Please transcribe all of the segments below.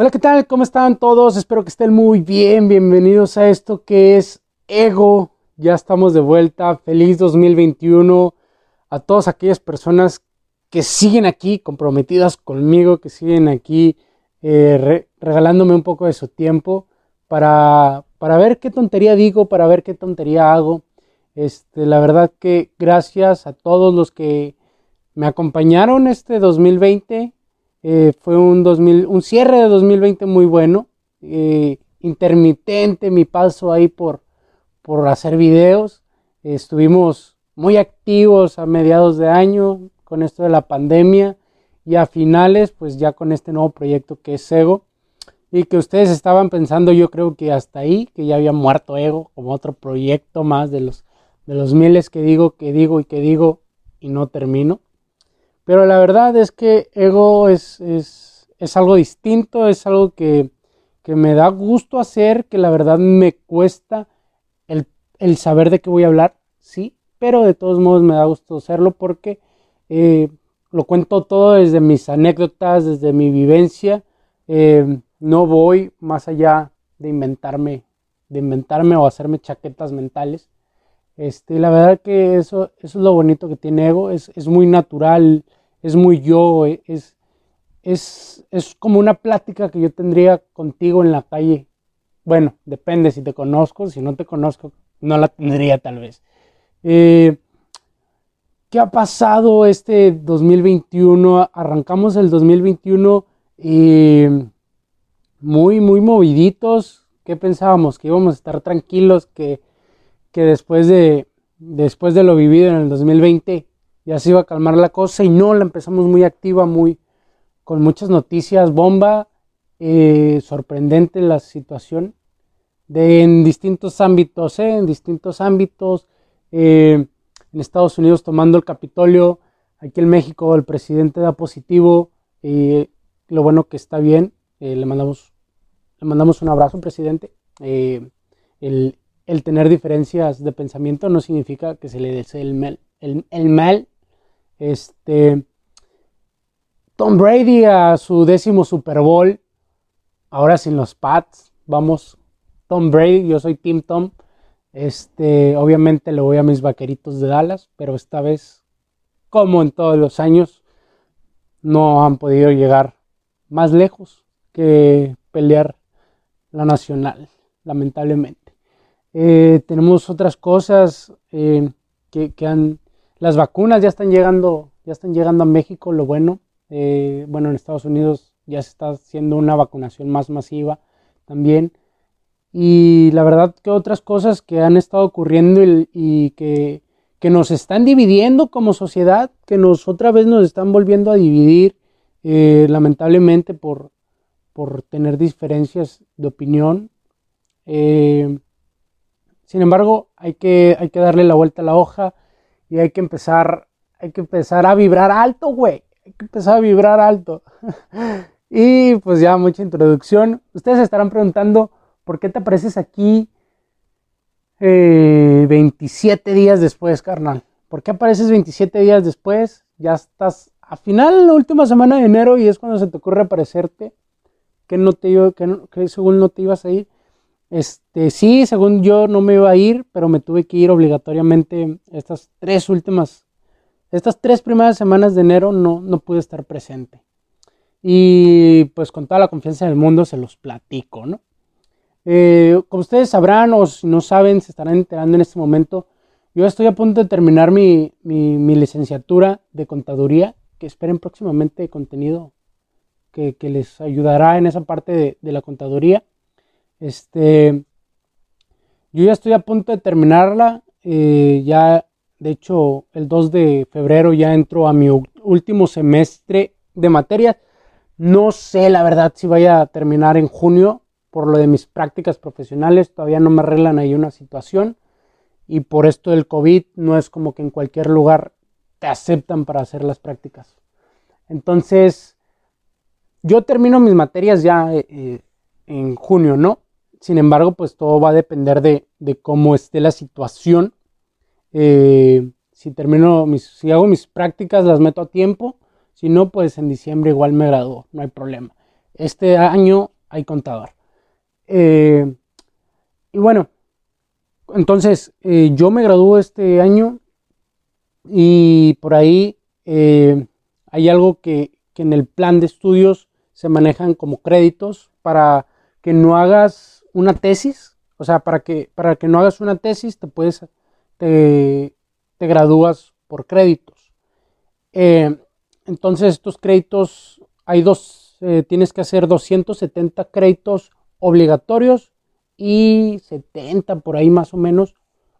Hola, ¿qué tal? ¿Cómo están todos? Espero que estén muy bien. Bienvenidos a esto que es Ego. Ya estamos de vuelta. Feliz 2021 a todas aquellas personas que siguen aquí comprometidas conmigo, que siguen aquí eh, regalándome un poco de su tiempo para, para ver qué tontería digo, para ver qué tontería hago. Este, la verdad que gracias a todos los que me acompañaron este 2020 eh, fue un, 2000, un cierre de 2020 muy bueno, eh, intermitente mi paso ahí por, por hacer videos. estuvimos muy activos a mediados de año con esto de la pandemia y a finales pues ya con este nuevo proyecto que es Ego y que ustedes estaban pensando yo creo que hasta ahí que ya había muerto Ego como otro proyecto más de los de los miles que digo que digo y que digo y no termino pero la verdad es que ego es, es, algo distinto, es algo que, me da gusto hacer, que la verdad me cuesta el, saber de qué voy a hablar, sí, pero de todos modos me da gusto hacerlo porque eh, lo cuento todo desde mis anécdotas, desde mi vivencia. Eh, no voy más allá de inventarme, de inventarme o hacerme chaquetas mentales. Este, la verdad que eso, eso es lo bonito que tiene Ego, es, es muy natural es muy yo, eh, es, es, es como una plática que yo tendría contigo en la calle. Bueno, depende si te conozco, si no te conozco, no la tendría tal vez. Eh, ¿Qué ha pasado este 2021? Arrancamos el 2021 y muy, muy moviditos. ¿Qué pensábamos? Que íbamos a estar tranquilos, que, que después, de, después de lo vivido en el 2020 ya se iba a calmar la cosa y no, la empezamos muy activa, muy con muchas noticias, bomba, eh, sorprendente la situación de, en distintos ámbitos, eh, en distintos ámbitos, eh, en Estados Unidos tomando el Capitolio, aquí en México el presidente da positivo, lo bueno que está bien, le, mandamos, le mandamos un abrazo, presidente. El, el, tener diferencias de pensamiento no significa que se le desee el mal este, Tom Brady a su décimo Super Bowl, ahora sin los Pats, vamos, Tom Brady, yo soy Team Tom. Este, obviamente le voy a mis vaqueritos de Dallas, pero esta vez, como en todos los años, no han podido llegar más lejos que pelear la nacional, lamentablemente. Eh, tenemos otras cosas eh, que, que, han las vacunas ya están llegando, ya están llegando a México, lo bueno. Eh, bueno, en Estados Unidos ya se está haciendo una vacunación más masiva también. Y la verdad que otras cosas que han estado ocurriendo y, que, nos están dividiendo como sociedad, que nos otra vez nos están volviendo a dividir, eh, lamentablemente por, por tener diferencias de opinión. Eh, sin embargo, hay que, hay que darle la vuelta a la hoja y hay que empezar, hay que empezar a vibrar alto, güey. Hay que empezar a vibrar alto. y pues ya mucha introducción. Ustedes estarán preguntando, ¿por qué te apareces aquí 27 eh, días después, carnal? ¿Por qué apareces 27 días después? Ya estás a final, la última semana de enero y es cuando se te ocurre aparecerte. Que, no te, que, que según no te ibas a ir. Este, sí, según yo no me iba a ir, pero me tuve que ir obligatoriamente estas tres últimas, estas tres primeras semanas de enero no, no pude estar presente. Y pues con toda la confianza del mundo se los platico, ¿no? Eh, como ustedes sabrán o si no saben, se estarán enterando en este momento, yo estoy a punto de terminar mi, licenciatura de contaduría, que esperen próximamente contenido que, les ayudará en esa parte de la contaduría. Este, yo ya estoy a punto de terminarla. Eh, ya, de hecho, el 2 de febrero ya entro a mi último semestre de materias. No sé, la verdad, si vaya a terminar en junio por lo de mis prácticas profesionales. Todavía no me arreglan ahí una situación. Y por esto del COVID no es como que en cualquier lugar te aceptan para hacer las prácticas. Entonces, yo termino mis materias ya eh, eh, en junio, ¿no? Sin embargo, pues todo va a depender de, cómo esté la situación. Eh, si termino mis, si hago mis prácticas, las meto a tiempo. Si no, pues en diciembre igual me gradúo, no hay problema. este año hay contador. Eh, y bueno, entonces eh, yo me graduó este año y por ahí eh, hay algo que, que en el plan de estudios se manejan como créditos para que no hagas una tesis, o sea, para que, para que no hagas una tesis te puedes, te, gradúas por créditos. entonces estos créditos, hay dos eh, tienes que hacer 270 créditos obligatorios y 70 por ahí más o menos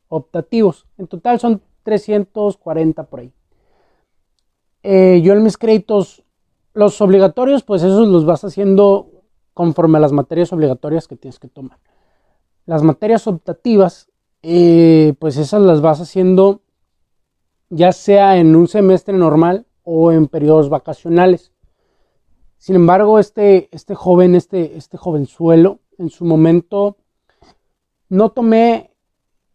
optativos. En total son 340 por ahí. Eh, yo en mis créditos, los obligatorios, pues esos los vas haciendo conforme a las materias obligatorias que tienes que tomar. Las materias optativas, eh, pues esas las vas haciendo ya sea en un semestre normal o en periodos vacacionales. Sin embargo, este, este joven, este, este jovenzuelo, en su momento no tomé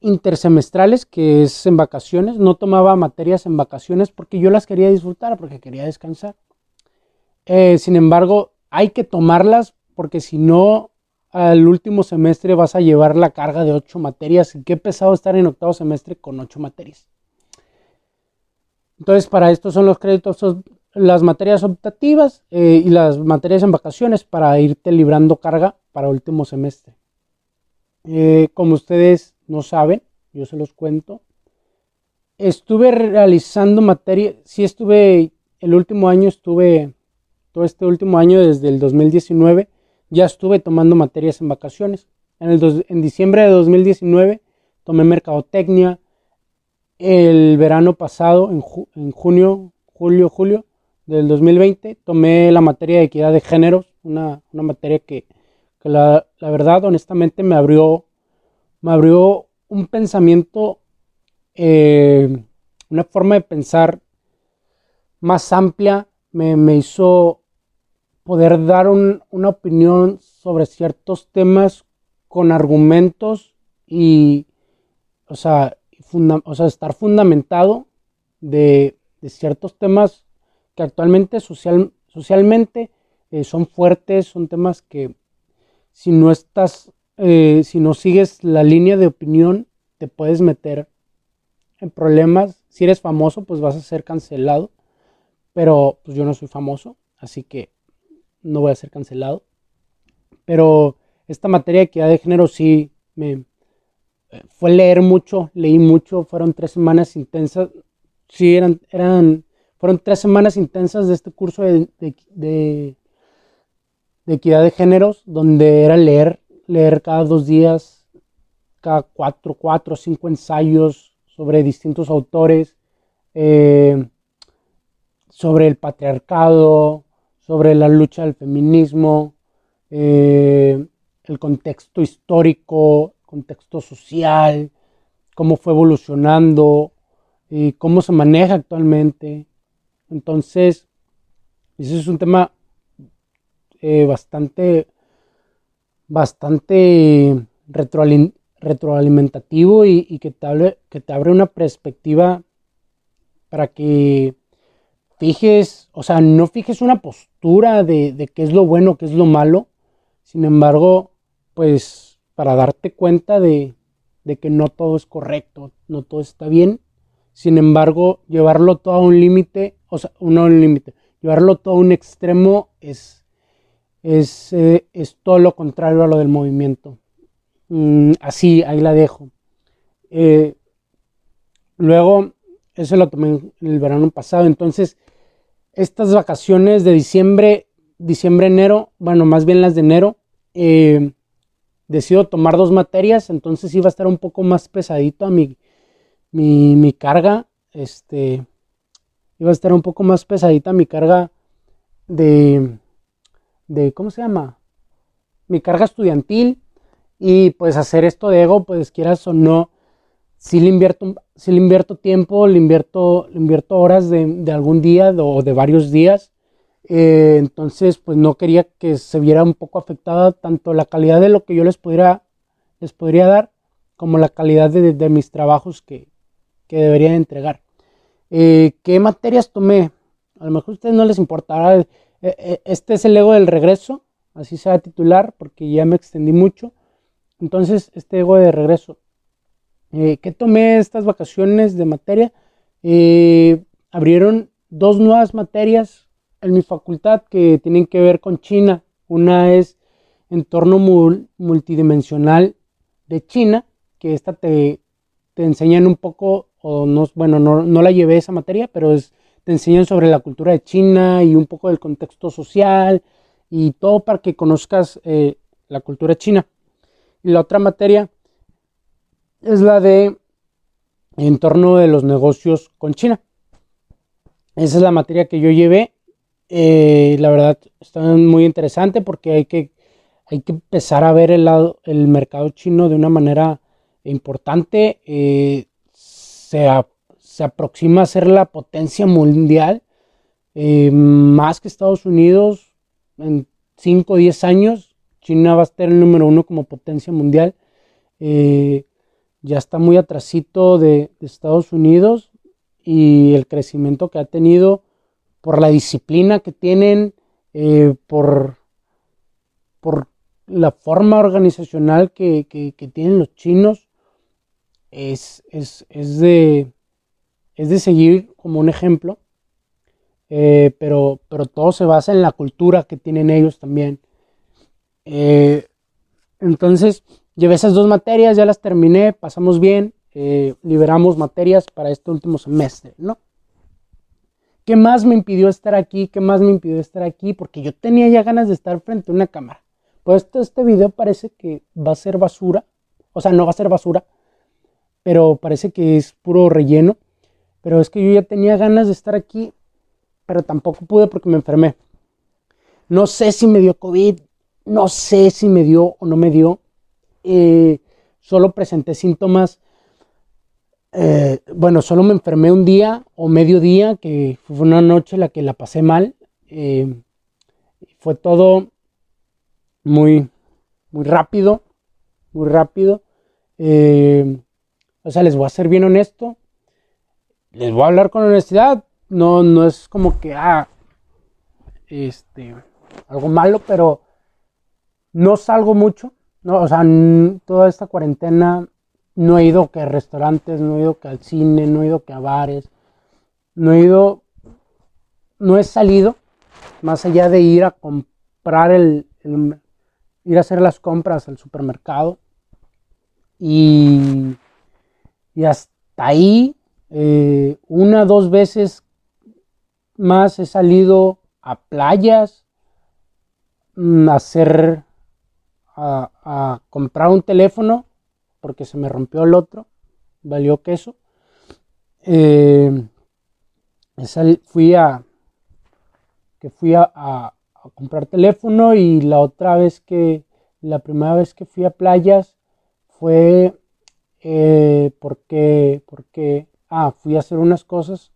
intersemestrales, que es en vacaciones, no tomaba materias en vacaciones porque yo las quería disfrutar, porque quería descansar. Eh, sin embargo, hay que tomarlas porque si no, al último semestre vas a llevar la carga de ocho materias. Y qué pesado estar en octavo semestre con ocho materias. Entonces, para esto son los créditos las materias optativas eh, y las materias en vacaciones para irte librando carga para último semestre. Eh, como ustedes no saben, yo se los cuento, estuve realizando materia, sí estuve, el último año estuve, todo este último año desde el 2019, ya estuve tomando materias en vacaciones. En, el en diciembre de 2019 tomé mercadotecnia, el verano pasado, en, en junio, julio, julio, del 2020 tomé la materia de equidad de géneros, una, materia que, la, verdad honestamente me abrió, me abrió un pensamiento, eh, una forma de pensar más amplia, me, hizo poder dar una opinión sobre ciertos temas con argumentos y, o sea, estar fundamentado de, de ciertos temas que actualmente social, socialmente eh, son fuertes, son temas que si no estás, eh, si no sigues la línea de opinión, te puedes meter en problemas. Si eres famoso, pues vas a ser cancelado. Pero pues yo no soy famoso, así que no voy a ser cancelado. Pero esta materia de equidad de género sí me eh, fue leer mucho, leí mucho, fueron tres semanas intensas. Sí, eran, eran fueron tres semanas intensas de este curso de, de, equidad de géneros, donde era leer, leer cada dos días, cada cuatro, cuatro, cinco ensayos sobre distintos autores, eh, sobre el patriarcado, sobre la lucha del feminismo, eh, el contexto histórico, contexto social, cómo fue evolucionando y cómo se maneja actualmente. Entonces, ese es un tema eh, bastante, bastante retroalimentativo y, que, que te abre una perspectiva para que fijes, o sea, no fijes una postura de, de qué es lo bueno, qué es lo malo, sin embargo, pues para darte cuenta de, de que no todo es correcto, no todo está bien, sin embargo, llevarlo todo a un límite o sea, no un límite. Llevarlo todo a un extremo es, es, eh, es, todo lo contrario a lo del movimiento. Mm, así, ahí la dejo. Eh, luego, eso lo tomé en el verano pasado. Entonces, estas vacaciones de diciembre, diciembre, enero, bueno, más bien las de enero, eh, decido tomar dos materias, entonces iba a estar un poco más pesadito a mi, mi, mi carga. Este, iba a estar un poco más pesadita mi carga de, de ¿cómo se llama? Mi carga estudiantil y pues hacer esto de ego, pues quieras o no, si le invierto, si le invierto tiempo, le invierto, le invierto horas de, algún día o de varios días. Eh, entonces, pues no quería que se viera un poco afectada tanto la calidad de lo que yo les podría, les podría dar como la calidad de, mis trabajos que, que debería entregar. Eh, ¿Qué materias tomé? A lo mejor a ustedes no les importará. Eh, este es el ego del regreso. así sea titular, porque ya me extendí mucho. Entonces, este ego de regreso. Eh, ¿Qué tomé estas vacaciones de materia? Eh, abrieron dos nuevas materias en mi facultad que tienen que ver con China. Una es entorno multidimensional de China, que esta te, te enseñan un poco, o no, bueno, no, no la llevé esa materia, pero es, te enseñan sobre la cultura de China y un poco del contexto social y todo para que conozcas eh, la cultura china. Y la otra materia es la de entorno de los negocios con China. Esa es la materia que yo llevé. Eh, la verdad está muy interesante porque hay que, hay que empezar a ver el, lado, el mercado chino de una manera importante. Eh, se, se, aproxima a ser la potencia mundial, eh, más que Estados Unidos. En 5 o 10 años, China va a estar el número uno como potencia mundial. Ya está muy atrasito de, Estados Unidos y el crecimiento que ha tenido por la disciplina que tienen, eh, por, por la forma organizacional que, tienen los chinos, es, de, es de seguir como un ejemplo, eh, pero, pero todo se basa en la cultura que tienen ellos también. Eh, entonces, llevé esas dos materias, ya las terminé, pasamos bien, eh, liberamos materias para este último semestre, ¿no? ¿Qué más me impidió estar aquí? ¿Qué más me impidió estar aquí? Porque yo tenía ya ganas de estar frente a una cámara. Pues este, este video parece que va a ser basura. O sea, no va a ser basura, pero parece que es puro relleno. Pero es que yo ya tenía ganas de estar aquí, pero tampoco pude porque me enfermé. No sé si me dio COVID, no sé si me dio o no me dio. Solo presenté síntomas eh, bueno, solo me enfermé un día o medio día, que fue una noche la que la pasé mal. Eh, fue todo muy, muy rápido, muy rápido. Eh, o sea, les voy a ser bien honesto. Les voy a hablar con honestidad. No, no es como que, ah, este, algo malo, pero no salgo mucho. No, o sea, toda esta cuarentena no he ido que a restaurantes, no he ido que al cine, no he ido que a bares, no he ido, no he salido más allá de ir a comprar el, ir a hacer las compras al supermercado y, y hasta ahí eh, una dos veces más he salido a playas mm, a hacer a, a comprar un teléfono porque se me rompió el otro, valió queso. Eh, fui a que fui a, comprar teléfono y la otra vez que la primera vez que fui a playas fue eh, porque porque ah fui a hacer unas cosas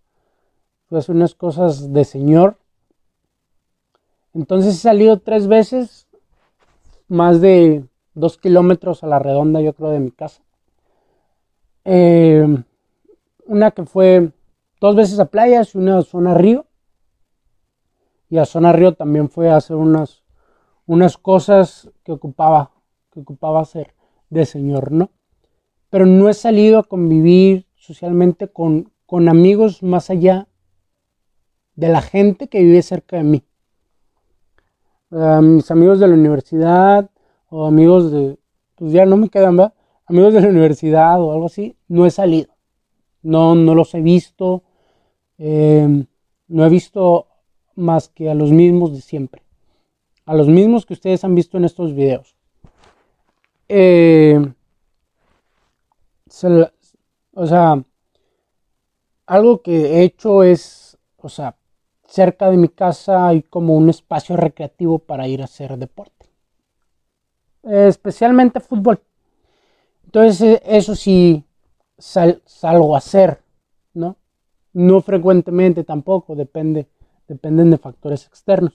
fui a hacer unas cosas de señor entonces he salido tres veces más de dos kilómetros a la redonda, yo creo, de mi casa. Eh, una que fue dos veces a playas y una a zona río. Y a zona río también fue a hacer unas, unas cosas que ocupaba, que ocupaba hacer de señor, ¿no? Pero no he salido a convivir socialmente con, con amigos más allá de la gente que vive cerca de mí. Mis amigos de la universidad, o amigos de, pues ya no me quedan, ¿verdad? Amigos de la universidad o algo así, no he salido. No, no los he visto. Em, no he visto más que a los mismos de siempre. A los mismos que ustedes han visto en estos videos. Em, o sea, algo que he hecho es, o sea, cerca de mi casa hay como un espacio recreativo para ir a hacer deporte especialmente fútbol. Entonces e, eso sí salgo a hacer, ¿no? No frecuentemente tampoco, depende, dependen de factores externos.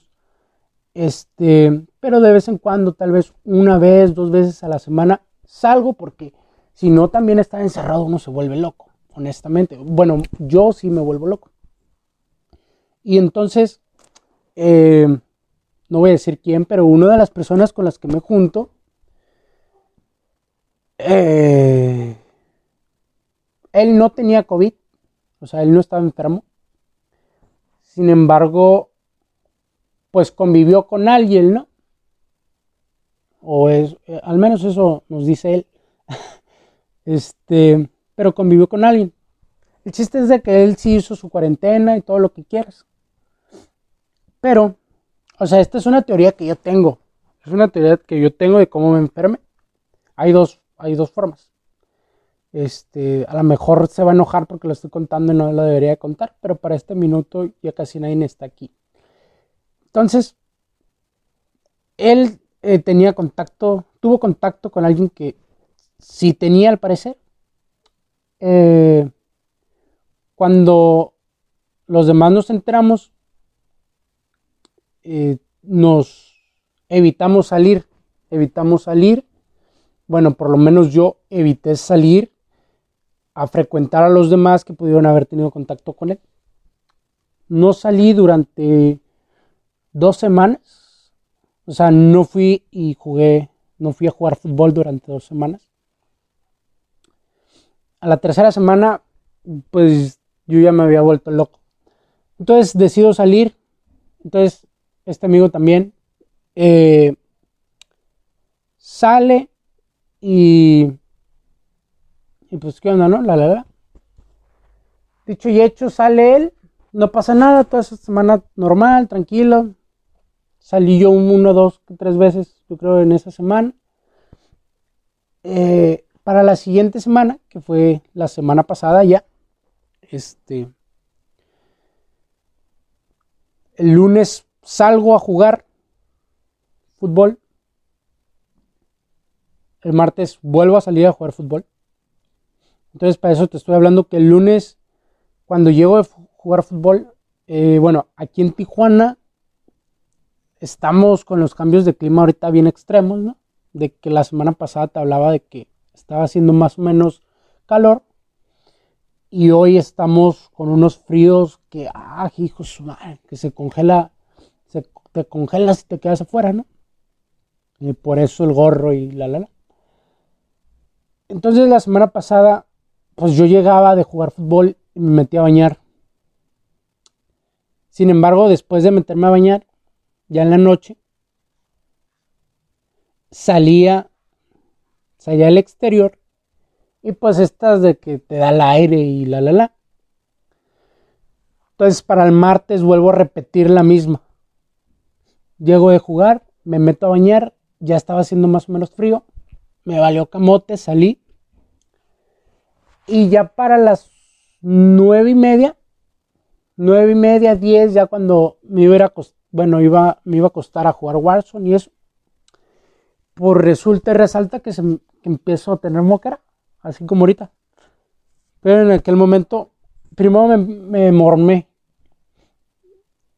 Este, pero de vez en cuando, tal vez una vez, dos veces a la semana, salgo porque si no también estar encerrado uno se vuelve loco, honestamente. Bueno, yo sí me vuelvo loco. Y entonces, eh, no voy a decir quién, pero una de las personas con las que me junto, eh, él no tenía COVID, o sea, él no estaba enfermo. Sin embargo, pues convivió con alguien, ¿no? O es, eh, al menos eso nos dice él. este, pero convivió con alguien. El chiste es de que él sí hizo su cuarentena y todo lo que quieras. Pero, o sea, esta es una teoría que yo tengo. Es una teoría que yo tengo de cómo me enferme. Hay dos, hay dos formas. Este, a lo mejor se va a enojar porque lo estoy contando y no lo debería contar, pero para este minuto ya casi nadie está aquí. Entonces, él eh, tenía contacto, tuvo contacto con alguien que sí tenía al parecer. Eh, cuando los demás nos enteramos, eh, nos evitamos salir, evitamos salir. Bueno, por lo menos yo evité salir a frecuentar a los demás que pudieron haber tenido contacto con él. No salí durante dos semanas, o sea, no fui y jugué, no fui a jugar fútbol durante dos semanas. A la tercera semana, pues yo ya me había vuelto loco. Entonces decido salir. Entonces, este amigo también eh, sale y pues, ¿qué onda, no? La, la, la. Dicho y hecho, sale él. No pasa nada, toda esa semana normal, tranquilo. Salí yo uno, dos, tres veces, yo creo, en esa semana. Eh, para la siguiente semana, que fue la semana pasada ya, este, el lunes salgo a jugar fútbol. El martes vuelvo a salir a jugar fútbol. Entonces, para eso te estoy hablando que el lunes, cuando llego a jugar fútbol, eh, bueno, aquí en Tijuana estamos con los cambios de clima ahorita bien extremos. De que la semana pasada te hablaba de que estaba haciendo más o menos calor. Y hoy estamos con unos fríos que, ah, hijos, que se congela, te congelas y te quedas afuera, ¿no? Y por eso el gorro y la la la. Entonces la semana pasada pues yo llegaba de jugar fútbol y me metía a bañar. Sin embargo, después de meterme a bañar, ya en la noche, salía, salía al exterior y pues estas de que te da el aire y la la la. Entonces para el martes vuelvo a repetir la misma. Llego de jugar, me meto a bañar, ya estaba haciendo más o menos frío, me valió camote, salí. Y ya para las nueve y media, nueve y media, diez, ya cuando me iba a, bueno, iba, me iba a acostar a jugar Warzone y eso, pues resulta y resalta que, se, empiezo a tener moquera, así como ahorita. Pero en aquel momento, primero me, me mormé.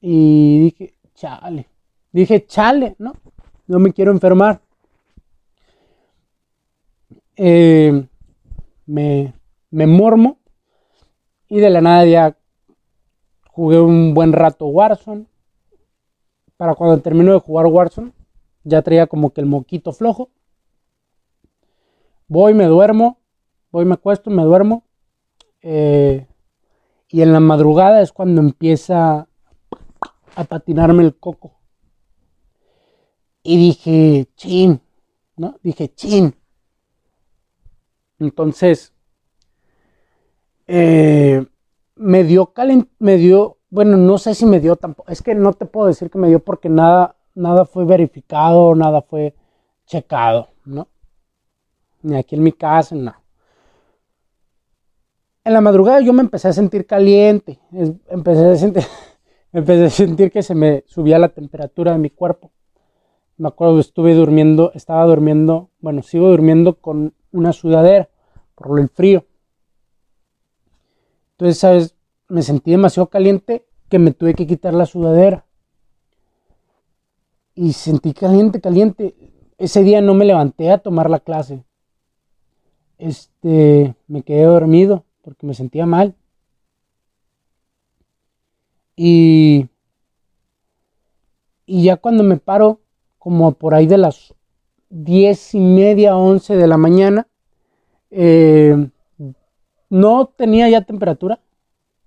Y dije, chale, dije, chale, ¿no? No me quiero enfermar. Eh, me, me mormo y de la nada ya jugué un buen rato Warzone. Para cuando termino de jugar Warzone, ya traía como que el moquito flojo. Voy, me duermo, voy, me acuesto, me duermo. Eh, y en la madrugada es cuando empieza a patinarme el coco. Y dije, chin, ¿no? Dije, chin. Entonces, eh, me dio calent me dio, bueno, no sé si me dio tampoco, es que no te puedo decir que me dio porque nada, nada fue verificado, nada fue checado, ¿no? Ni aquí en mi casa, no. En la madrugada yo me empecé a sentir caliente, empecé a sentir, empecé a sentir que se me subía la temperatura de mi cuerpo. Me acuerdo estuve durmiendo, estaba durmiendo, bueno, sigo durmiendo con una sudadera por el frío. Entonces, ¿sabes? Me sentí demasiado caliente que me tuve que quitar la sudadera. Y sentí caliente, caliente. Ese día no me levanté a tomar la clase. Este, me quedé dormido porque me sentía mal. Y Y ya cuando me paro, como por ahí de las diez y media, once de la mañana, eh, no tenía ya temperatura,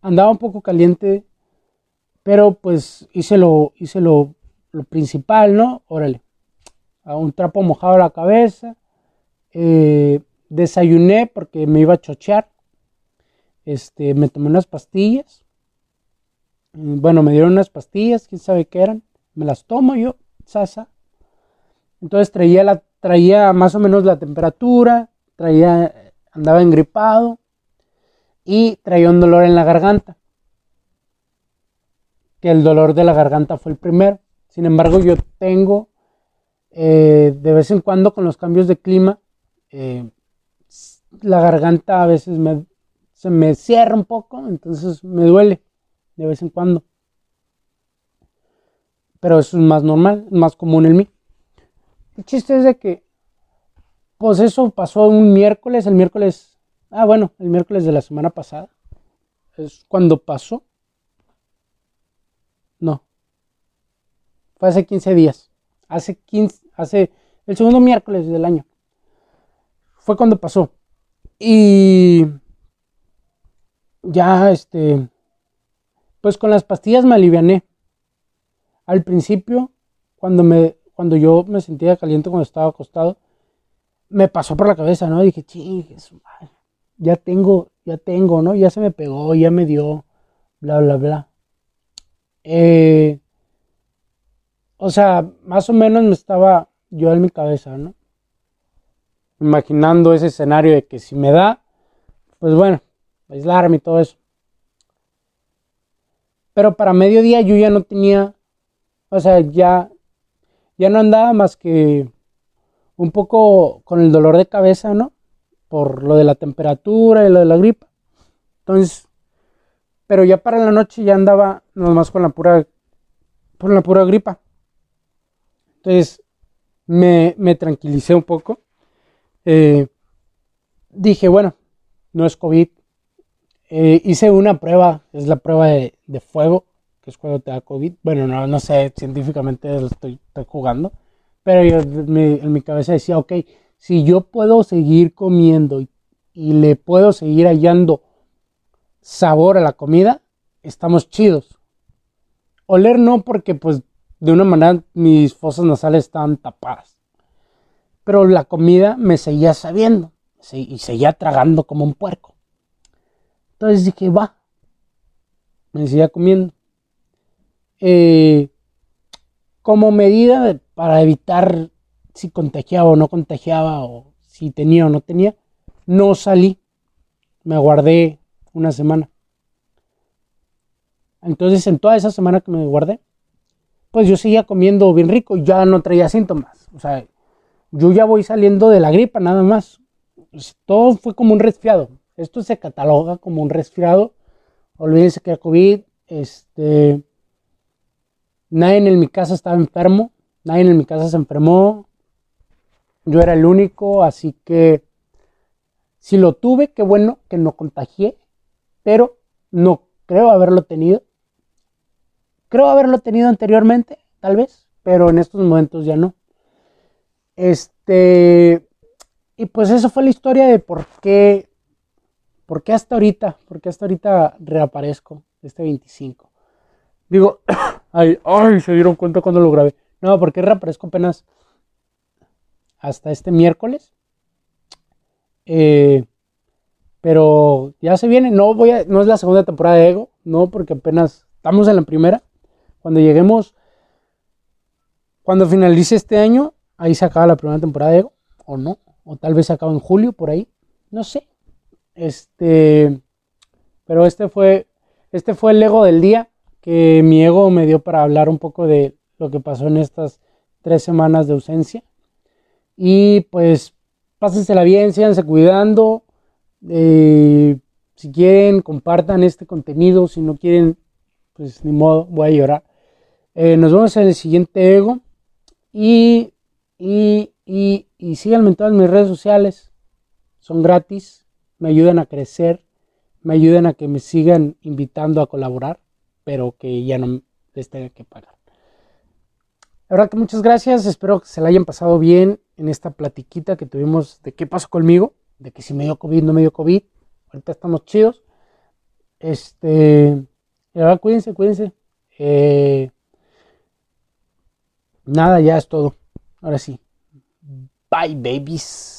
andaba un poco caliente, pero pues hice lo, hice lo, lo principal, ¿no? Órale, a un trapo mojado a la cabeza, eh, desayuné porque me iba a chochear, este, me tomé unas pastillas, mm, bueno, me dieron unas pastillas, quién sabe qué eran, me las tomo yo, sasa, entonces traía, la, traía más o menos la temperatura, traía, andaba engripado y traía un dolor en la garganta. Que el dolor de la garganta fue el primero. Sin embargo, yo tengo eh, de vez en cuando con los cambios de clima, eh, la garganta a veces se me cierra un poco, entonces me duele de vez en cuando. Pero eso es más normal, más común en mí. El chiste es de que, pues eso pasó un miércoles, el miércoles, ah bueno, el miércoles de la semana pasada. Es cuando pasó. No. Fue hace 15 días. Hace 15, hace el segundo miércoles del año. Fue cuando pasó. Y ya, este, pues con las pastillas me aliviané. Al principio, cuando me cuando yo me sentía caliente cuando estaba acostado, me pasó por la cabeza, ¿no? Dije, chingues, ya tengo, ya tengo, ¿no? Ya se me pegó, ya me dio, bla, bla, bla. Eh, o sea, más o menos me estaba yo en mi cabeza, ¿no? Imaginando ese escenario de que si me da, pues bueno, aislarme y todo eso. Pero para mediodía yo ya no tenía, o sea, ya ya no andaba más que un poco con el dolor de cabeza, ¿no? Por lo de la temperatura y lo de la gripa. Entonces, pero ya para la noche ya andaba nomás con la pura, por la pura gripa. Entonces, me, tranquilicé un poco. Eh, dije, bueno, no es COVID. Eh, hice una prueba, es la prueba de fuego es cuando te da COVID. Bueno, no, no sé, científicamente lo estoy, jugando, pero yo, en mi cabeza decía, ok, si yo puedo seguir comiendo y, le puedo seguir hallando sabor a la comida, estamos chidos. Oler no, porque pues de una manera mis fosas nasales estaban tapadas. Pero la comida me seguía sabiendo y seguía tragando como un puerco. Entonces dije, va, me seguía comiendo. Eh, como medida para evitar si contagiaba o no contagiaba o si tenía o no tenía, no salí. Me guardé una semana. Entonces en toda esa semana que me guardé, pues yo seguía comiendo bien rico y ya no traía síntomas. O sea, yo ya voy saliendo de la gripa nada más. Pues, todo fue como un resfriado. Esto se cataloga como un resfriado. Olvídense que era COVID. Este, Nadie en mi casa estaba enfermo, nadie en mi casa se enfermó. Yo era el único, así que si lo tuve, qué bueno que no contagié, pero no creo haberlo tenido. Creo haberlo tenido anteriormente, tal vez, pero en estos momentos ya no. Este, y pues eso fue la historia de por qué, por qué hasta ahorita, por qué hasta ahorita reaparezco este 25. Digo, ay, ay, se dieron cuenta cuando lo grabé. No, porque reaparezco apenas hasta este miércoles. Eh, pero ya se viene, no voy a, no es la segunda temporada de Ego, no, porque apenas estamos en la primera. Cuando lleguemos, cuando finalice este año, ahí se acaba la primera temporada de Ego, o no, o tal vez se acaba en julio, por ahí, no sé. Este, pero este fue, este fue el Ego del día que mi ego me dio para hablar un poco de lo que pasó en estas tres semanas de ausencia. Y pues pásensela bien, síganse cuidando. Eh, si quieren, compartan este contenido. Si no quieren, pues ni modo, voy a llorar. Eh, nos vemos en el siguiente ego. Y, y, y, y síganme en todas mis redes sociales. Son gratis. Me ayudan a crecer. Me ayudan a que me sigan invitando a colaborar pero que ya no les tenga que pagar. La verdad que muchas gracias, espero que se la hayan pasado bien en esta platiquita que tuvimos de qué pasó conmigo, de que si me dio COVID, no me dio COVID. Ahorita estamos chidos. Este, la verdad, cuídense, cuídense. Eh, nada, ya es todo. Ahora sí. Bye, babies.